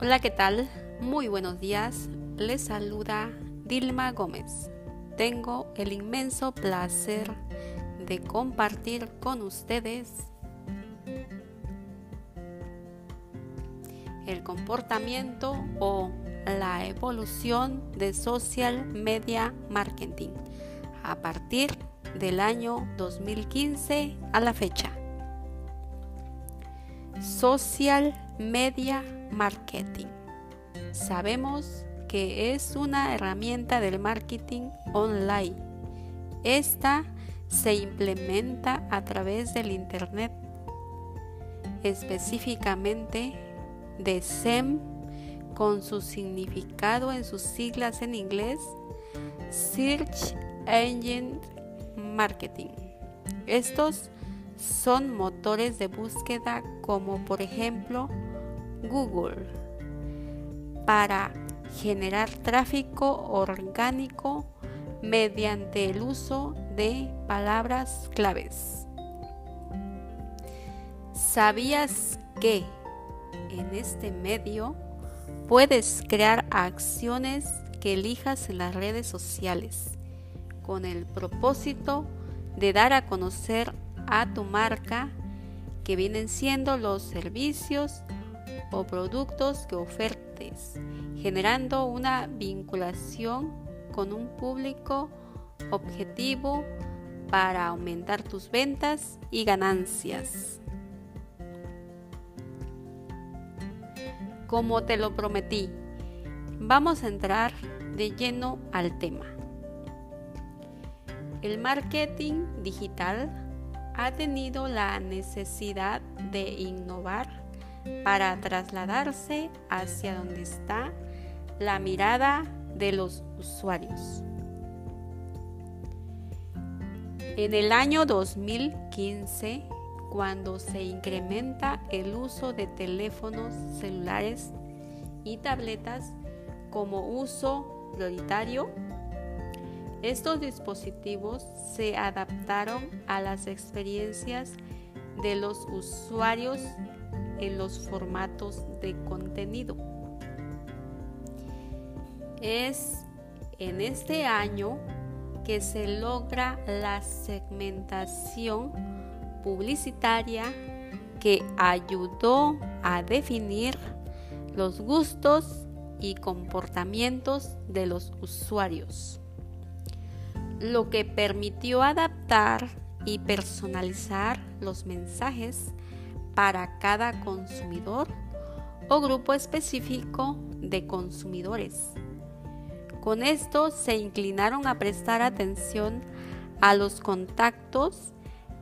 Hola, ¿qué tal? Muy buenos días. Les saluda Dilma Gómez. Tengo el inmenso placer de compartir con ustedes el comportamiento o la evolución de social media marketing a partir del año 2015 a la fecha. Social media marketing. Sabemos que es una herramienta del marketing online. Esta se implementa a través del Internet, específicamente de SEM con su significado en sus siglas en inglés, Search Engine Marketing. Estos son motores de búsqueda como por ejemplo Google para generar tráfico orgánico mediante el uso de palabras claves. ¿Sabías que en este medio puedes crear acciones que elijas en las redes sociales con el propósito de dar a conocer a tu marca que vienen siendo los servicios o productos que ofertes, generando una vinculación con un público objetivo para aumentar tus ventas y ganancias. Como te lo prometí, vamos a entrar de lleno al tema. El marketing digital ha tenido la necesidad de innovar para trasladarse hacia donde está la mirada de los usuarios. En el año 2015, cuando se incrementa el uso de teléfonos celulares y tabletas como uso prioritario, estos dispositivos se adaptaron a las experiencias de los usuarios en los formatos de contenido. Es en este año que se logra la segmentación publicitaria que ayudó a definir los gustos y comportamientos de los usuarios lo que permitió adaptar y personalizar los mensajes para cada consumidor o grupo específico de consumidores. Con esto se inclinaron a prestar atención a los contactos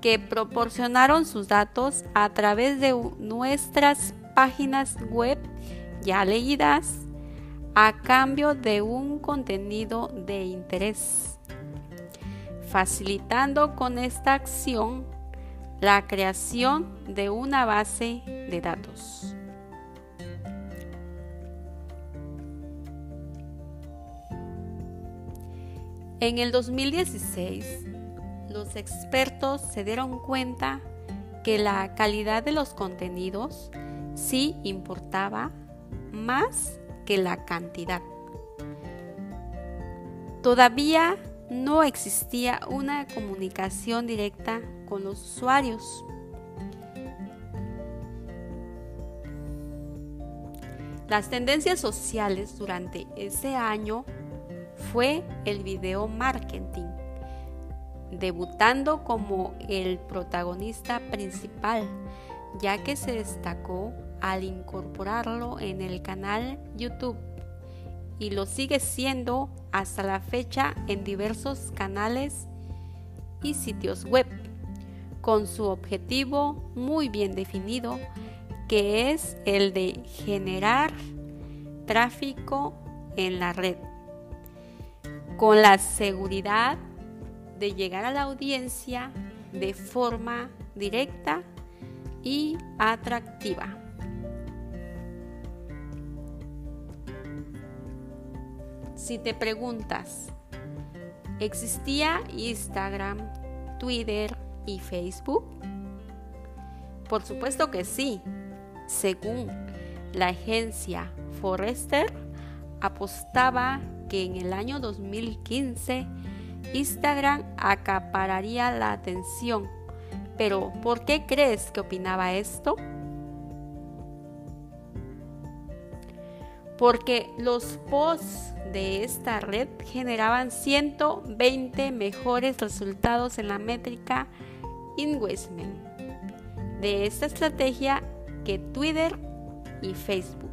que proporcionaron sus datos a través de nuestras páginas web ya leídas a cambio de un contenido de interés facilitando con esta acción la creación de una base de datos. En el 2016, los expertos se dieron cuenta que la calidad de los contenidos sí importaba más que la cantidad. Todavía no existía una comunicación directa con los usuarios. Las tendencias sociales durante ese año fue el video marketing, debutando como el protagonista principal, ya que se destacó al incorporarlo en el canal YouTube y lo sigue siendo hasta la fecha en diversos canales y sitios web, con su objetivo muy bien definido, que es el de generar tráfico en la red, con la seguridad de llegar a la audiencia de forma directa y atractiva. Si te preguntas, ¿existía Instagram, Twitter y Facebook? Por supuesto que sí, según la agencia Forrester apostaba que en el año 2015 Instagram acapararía la atención. Pero, ¿por qué crees que opinaba esto? Porque los posts de esta red generaban 120 mejores resultados en la métrica investment de esta estrategia que Twitter y Facebook.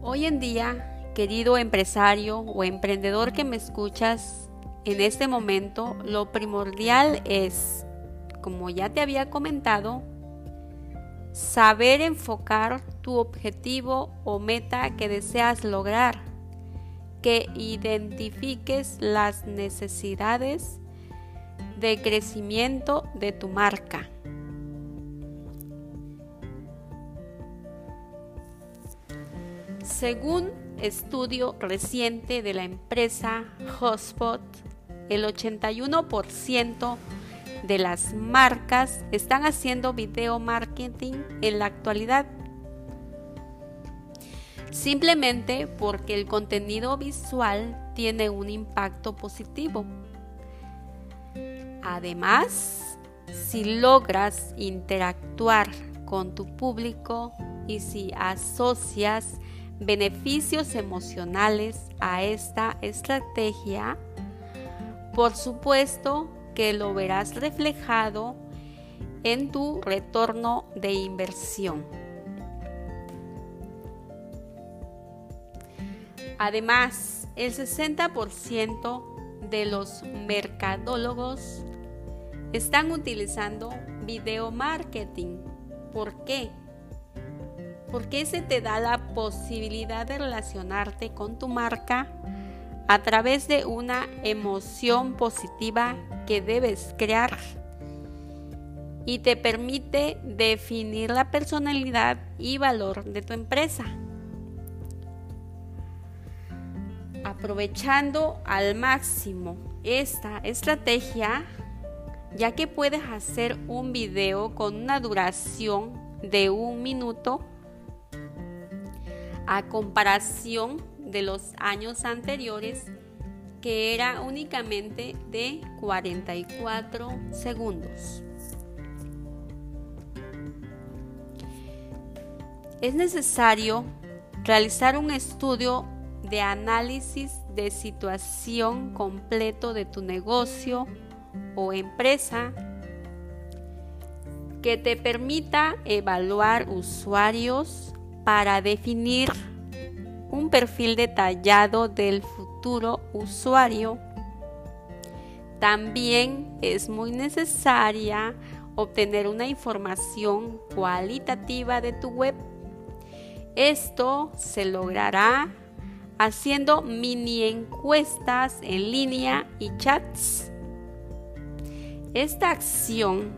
Hoy en día, querido empresario o emprendedor que me escuchas en este momento, lo primordial es, como ya te había comentado, saber enfocar tu objetivo o meta que deseas lograr, que identifiques las necesidades de crecimiento de tu marca. Según estudio reciente de la empresa Hotspot, el 81% de las marcas están haciendo video marketing en la actualidad. Simplemente porque el contenido visual tiene un impacto positivo. Además, si logras interactuar con tu público y si asocias beneficios emocionales a esta estrategia, por supuesto que lo verás reflejado en tu retorno de inversión. Además, el 60% de los mercadólogos están utilizando video marketing. ¿Por qué? Porque se te da la posibilidad de relacionarte con tu marca a través de una emoción positiva que debes crear y te permite definir la personalidad y valor de tu empresa. Aprovechando al máximo esta estrategia, ya que puedes hacer un video con una duración de un minuto a comparación de los años anteriores que era únicamente de 44 segundos. Es necesario realizar un estudio de análisis de situación completo de tu negocio o empresa que te permita evaluar usuarios para definir un perfil detallado del futuro usuario. También es muy necesaria obtener una información cualitativa de tu web. Esto se logrará haciendo mini encuestas en línea y chats esta acción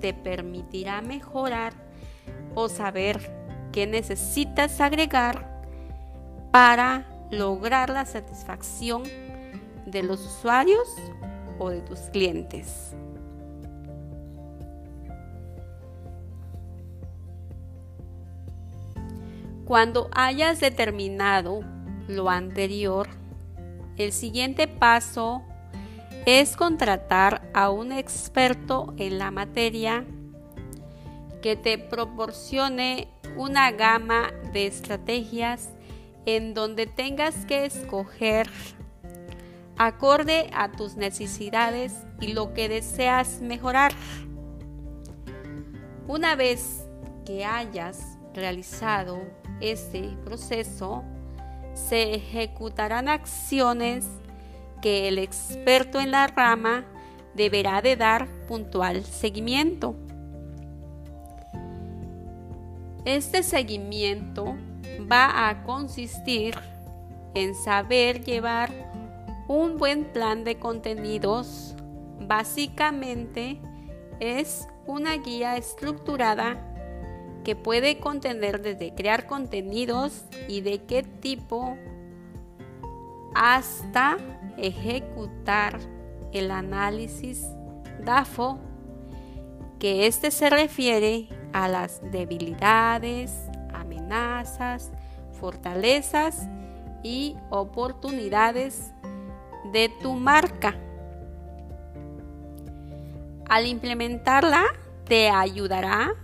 te permitirá mejorar o saber qué necesitas agregar para lograr la satisfacción de los usuarios o de tus clientes. Cuando hayas determinado lo anterior, el siguiente paso es contratar a un experto en la materia que te proporcione una gama de estrategias en donde tengas que escoger acorde a tus necesidades y lo que deseas mejorar. Una vez que hayas realizado este proceso, se ejecutarán acciones que el experto en la rama deberá de dar puntual seguimiento. Este seguimiento va a consistir en saber llevar un buen plan de contenidos. Básicamente es una guía estructurada que puede contener desde crear contenidos y de qué tipo hasta ejecutar el análisis DAFO que este se refiere a las debilidades, amenazas, fortalezas y oportunidades de tu marca. Al implementarla, te ayudará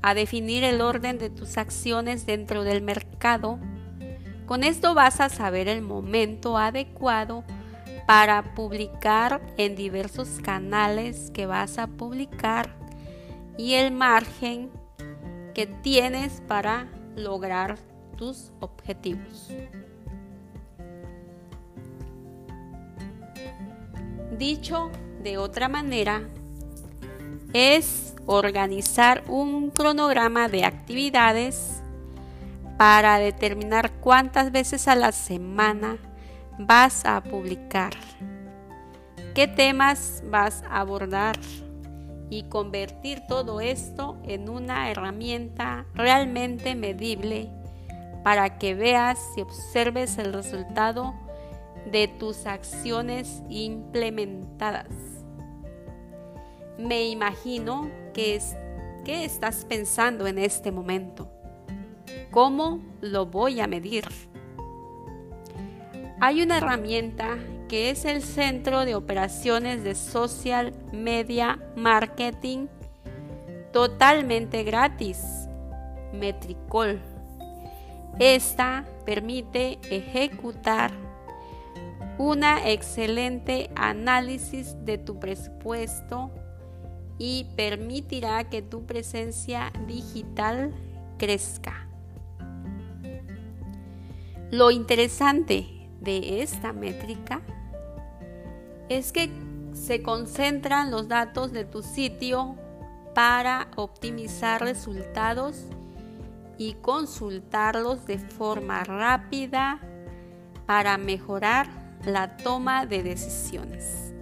a definir el orden de tus acciones dentro del mercado. Con esto vas a saber el momento adecuado para publicar en diversos canales que vas a publicar y el margen que tienes para lograr tus objetivos. Dicho de otra manera, es organizar un cronograma de actividades para determinar cuántas veces a la semana vas a publicar, qué temas vas a abordar y convertir todo esto en una herramienta realmente medible para que veas y observes el resultado de tus acciones implementadas. Me imagino que, es, que estás pensando en este momento. ¿Cómo lo voy a medir? Hay una herramienta que es el Centro de Operaciones de Social Media Marketing totalmente gratis, Metricol. Esta permite ejecutar una excelente análisis de tu presupuesto y permitirá que tu presencia digital crezca. Lo interesante de esta métrica es que se concentran los datos de tu sitio para optimizar resultados y consultarlos de forma rápida para mejorar la toma de decisiones.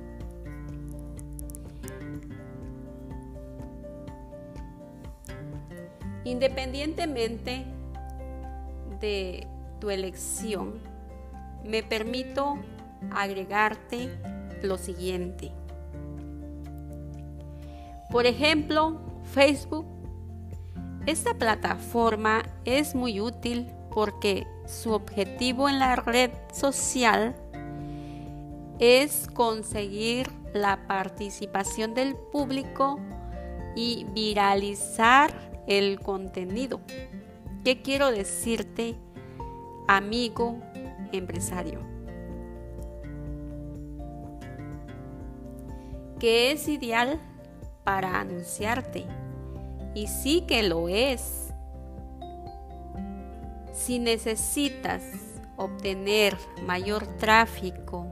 Independientemente de tu elección, me permito agregarte lo siguiente. Por ejemplo, Facebook. Esta plataforma es muy útil porque su objetivo en la red social es conseguir la participación del público y viralizar el contenido. ¿Qué quiero decirte, amigo empresario? Que es ideal para anunciarte. Y sí que lo es. Si necesitas obtener mayor tráfico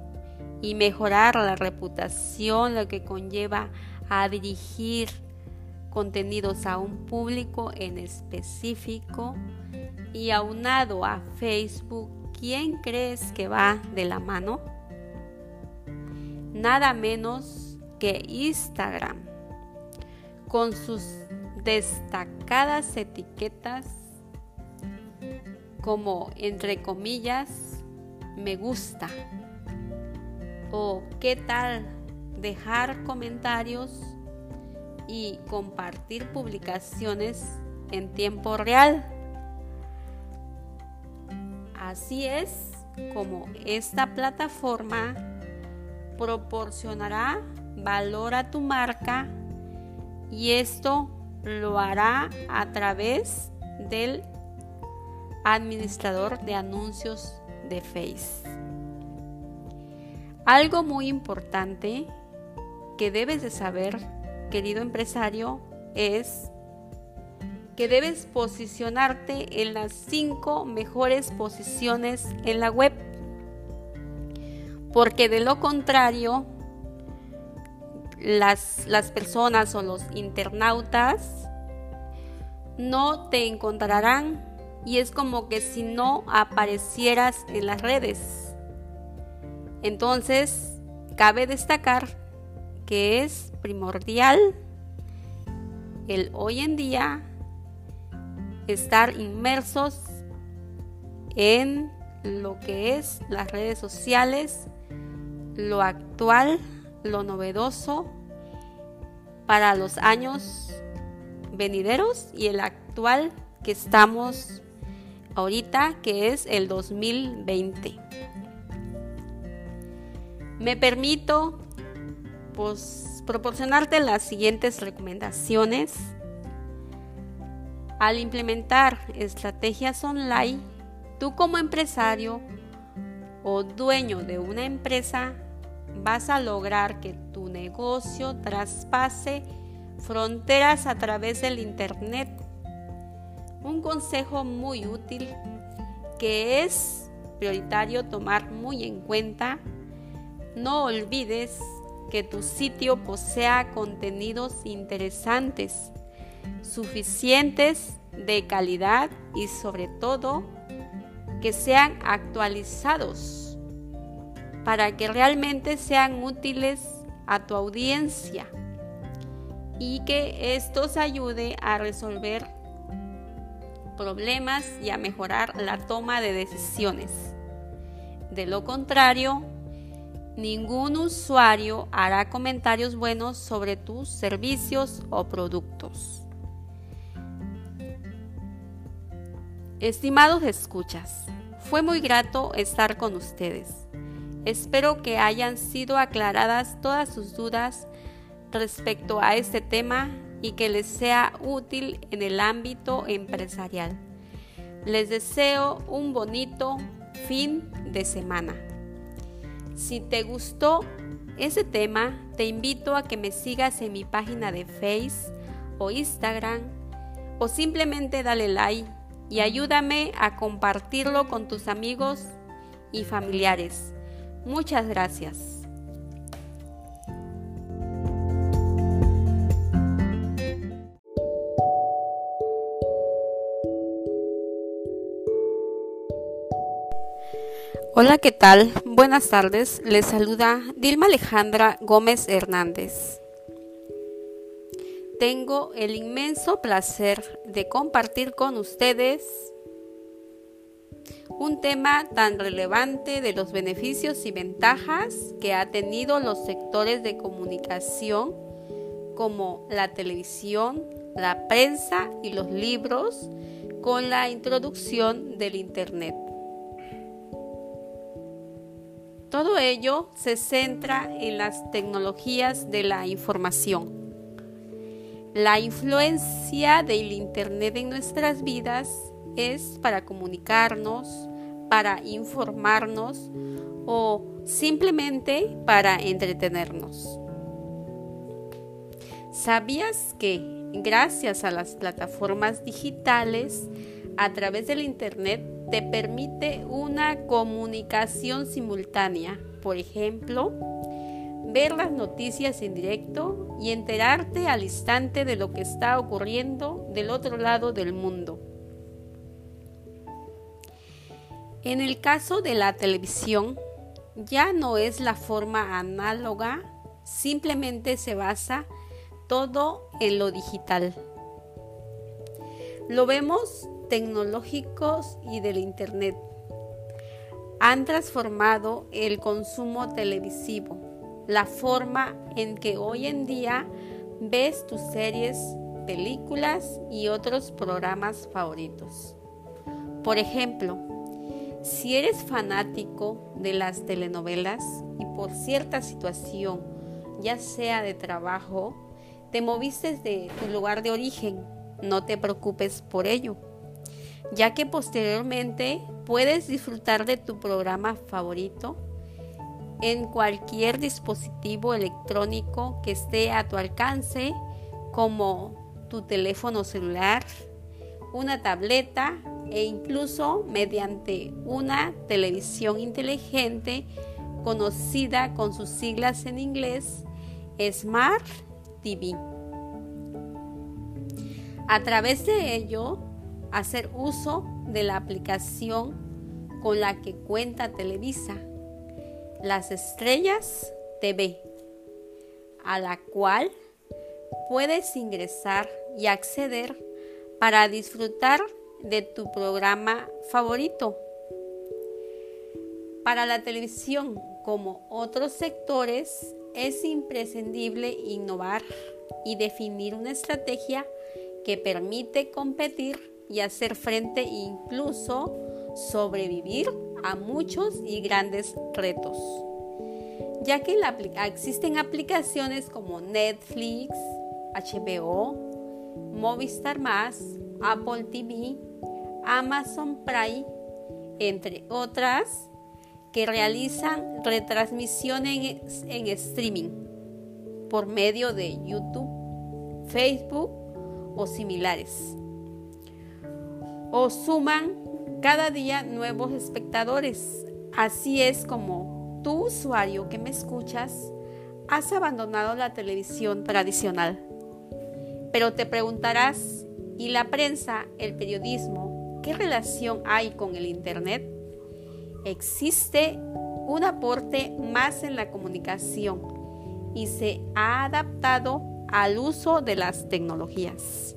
y mejorar la reputación, lo que conlleva a dirigir contenidos a un público en específico y aunado a Facebook, ¿quién crees que va de la mano? Nada menos que Instagram con sus destacadas etiquetas como entre comillas me gusta o qué tal dejar comentarios y compartir publicaciones en tiempo real. Así es como esta plataforma proporcionará valor a tu marca y esto lo hará a través del administrador de anuncios de Face. Algo muy importante que debes de saber, querido empresario, es que debes posicionarte en las cinco mejores posiciones en la web. Porque de lo contrario, las, las personas o los internautas no te encontrarán y es como que si no aparecieras en las redes. Entonces, cabe destacar que es primordial el hoy en día estar inmersos en lo que es las redes sociales, lo actual lo novedoso para los años venideros y el actual que estamos ahorita, que es el 2020. Me permito pues, proporcionarte las siguientes recomendaciones. Al implementar estrategias online, tú como empresario o dueño de una empresa vas a lograr que tu negocio traspase fronteras a través del Internet. Un consejo muy útil que es prioritario tomar muy en cuenta. No olvides que tu sitio posea contenidos interesantes, suficientes de calidad y sobre todo que sean actualizados para que realmente sean útiles a tu audiencia y que estos ayude a resolver problemas y a mejorar la toma de decisiones. De lo contrario, ningún usuario hará comentarios buenos sobre tus servicios o productos. Estimados escuchas, fue muy grato estar con ustedes. Espero que hayan sido aclaradas todas sus dudas respecto a este tema y que les sea útil en el ámbito empresarial. Les deseo un bonito fin de semana. Si te gustó ese tema, te invito a que me sigas en mi página de Face o Instagram o simplemente dale like y ayúdame a compartirlo con tus amigos y familiares. Muchas gracias. Hola, ¿qué tal? Buenas tardes. Les saluda Dilma Alejandra Gómez Hernández. Tengo el inmenso placer de compartir con ustedes un tema tan relevante de los beneficios y ventajas que ha tenido los sectores de comunicación como la televisión, la prensa y los libros con la introducción del Internet. Todo ello se centra en las tecnologías de la información. La influencia del Internet en nuestras vidas es para comunicarnos, para informarnos o simplemente para entretenernos. ¿Sabías que gracias a las plataformas digitales, a través del Internet, te permite una comunicación simultánea. Por ejemplo, ver las noticias en directo y enterarte al instante de lo que está ocurriendo del otro lado del mundo. En el caso de la televisión, ya no es la forma análoga, simplemente se basa todo en lo digital. Lo vemos tecnológicos y del Internet han transformado el consumo televisivo, la forma en que hoy en día ves tus series, películas y otros programas favoritos. Por ejemplo, si eres fanático de las telenovelas y por cierta situación, ya sea de trabajo, te moviste de tu lugar de origen, no te preocupes por ello ya que posteriormente puedes disfrutar de tu programa favorito en cualquier dispositivo electrónico que esté a tu alcance, como tu teléfono celular, una tableta e incluso mediante una televisión inteligente conocida con sus siglas en inglés Smart TV. A través de ello, hacer uso de la aplicación con la que cuenta Televisa, Las Estrellas TV, a la cual puedes ingresar y acceder para disfrutar de tu programa favorito. Para la televisión, como otros sectores, es imprescindible innovar y definir una estrategia que permite competir y hacer frente incluso sobrevivir a muchos y grandes retos. Ya que existen aplicaciones como Netflix, HBO, Movistar Apple TV, Amazon Prime, entre otras, que realizan retransmisiones en streaming por medio de YouTube, Facebook o similares. O suman cada día nuevos espectadores. Así es como tú, usuario que me escuchas, has abandonado la televisión tradicional. Pero te preguntarás, ¿y la prensa, el periodismo, qué relación hay con el Internet? Existe un aporte más en la comunicación y se ha adaptado al uso de las tecnologías.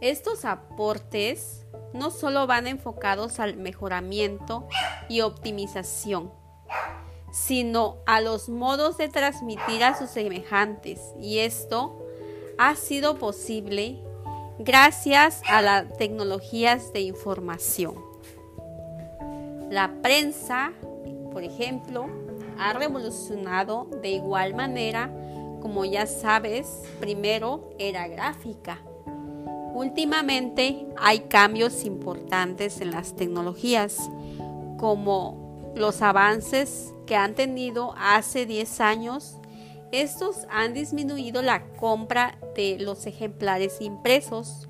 Estos aportes no solo van enfocados al mejoramiento y optimización, sino a los modos de transmitir a sus semejantes y esto ha sido posible gracias a las tecnologías de información. La prensa, por ejemplo, ha revolucionado de igual manera, como ya sabes, primero era gráfica. Últimamente hay cambios importantes en las tecnologías, como los avances que han tenido hace 10 años. Estos han disminuido la compra de los ejemplares impresos,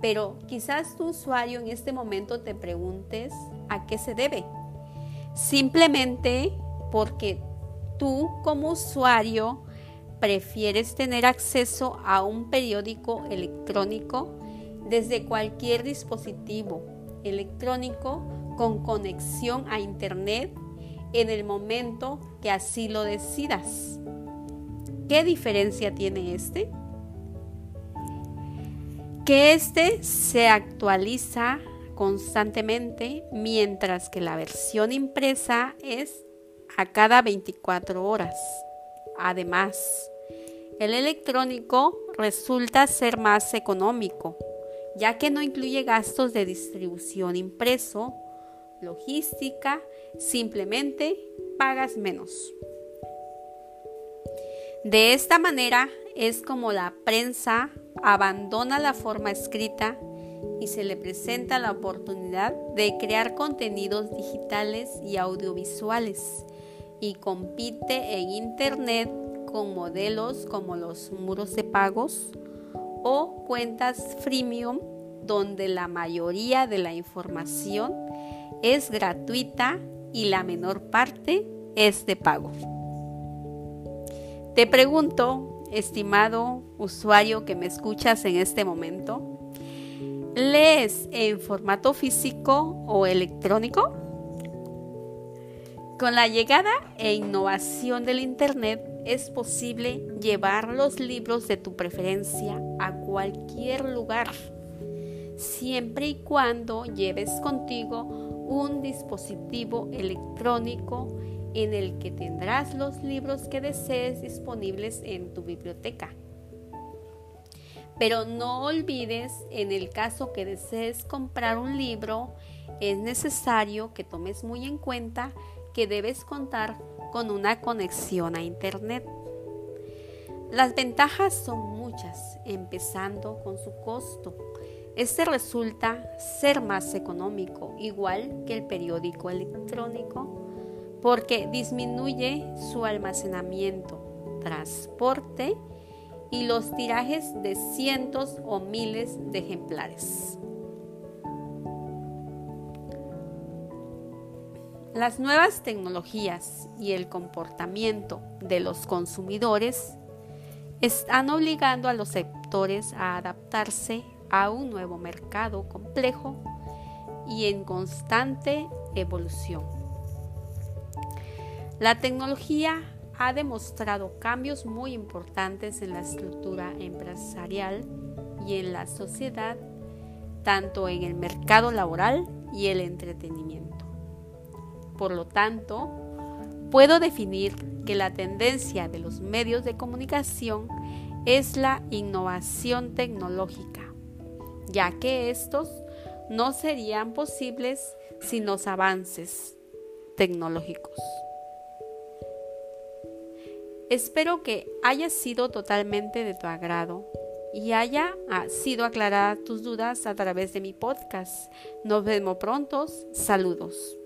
pero quizás tu usuario en este momento te preguntes a qué se debe. Simplemente porque tú como usuario prefieres tener acceso a un periódico electrónico desde cualquier dispositivo electrónico con conexión a Internet en el momento que así lo decidas. ¿Qué diferencia tiene este? Que este se actualiza constantemente mientras que la versión impresa es a cada 24 horas. Además, el electrónico resulta ser más económico, ya que no incluye gastos de distribución impreso, logística, simplemente pagas menos. De esta manera es como la prensa abandona la forma escrita y se le presenta la oportunidad de crear contenidos digitales y audiovisuales y compite en Internet con modelos como los muros de pagos o cuentas freemium donde la mayoría de la información es gratuita y la menor parte es de pago. Te pregunto, estimado usuario que me escuchas en este momento, ¿lees en formato físico o electrónico? Con la llegada e innovación del Internet es posible llevar los libros de tu preferencia a cualquier lugar, siempre y cuando lleves contigo un dispositivo electrónico en el que tendrás los libros que desees disponibles en tu biblioteca. Pero no olvides, en el caso que desees comprar un libro, es necesario que tomes muy en cuenta que debes contar con una conexión a Internet. Las ventajas son muchas, empezando con su costo. Este resulta ser más económico, igual que el periódico electrónico, porque disminuye su almacenamiento, transporte y los tirajes de cientos o miles de ejemplares. Las nuevas tecnologías y el comportamiento de los consumidores están obligando a los sectores a adaptarse a un nuevo mercado complejo y en constante evolución. La tecnología ha demostrado cambios muy importantes en la estructura empresarial y en la sociedad, tanto en el mercado laboral y el entretenimiento. Por lo tanto, puedo definir que la tendencia de los medios de comunicación es la innovación tecnológica, ya que estos no serían posibles sin los avances tecnológicos. Espero que haya sido totalmente de tu agrado y haya ah, sido aclarada tus dudas a través de mi podcast. Nos vemos pronto. Saludos.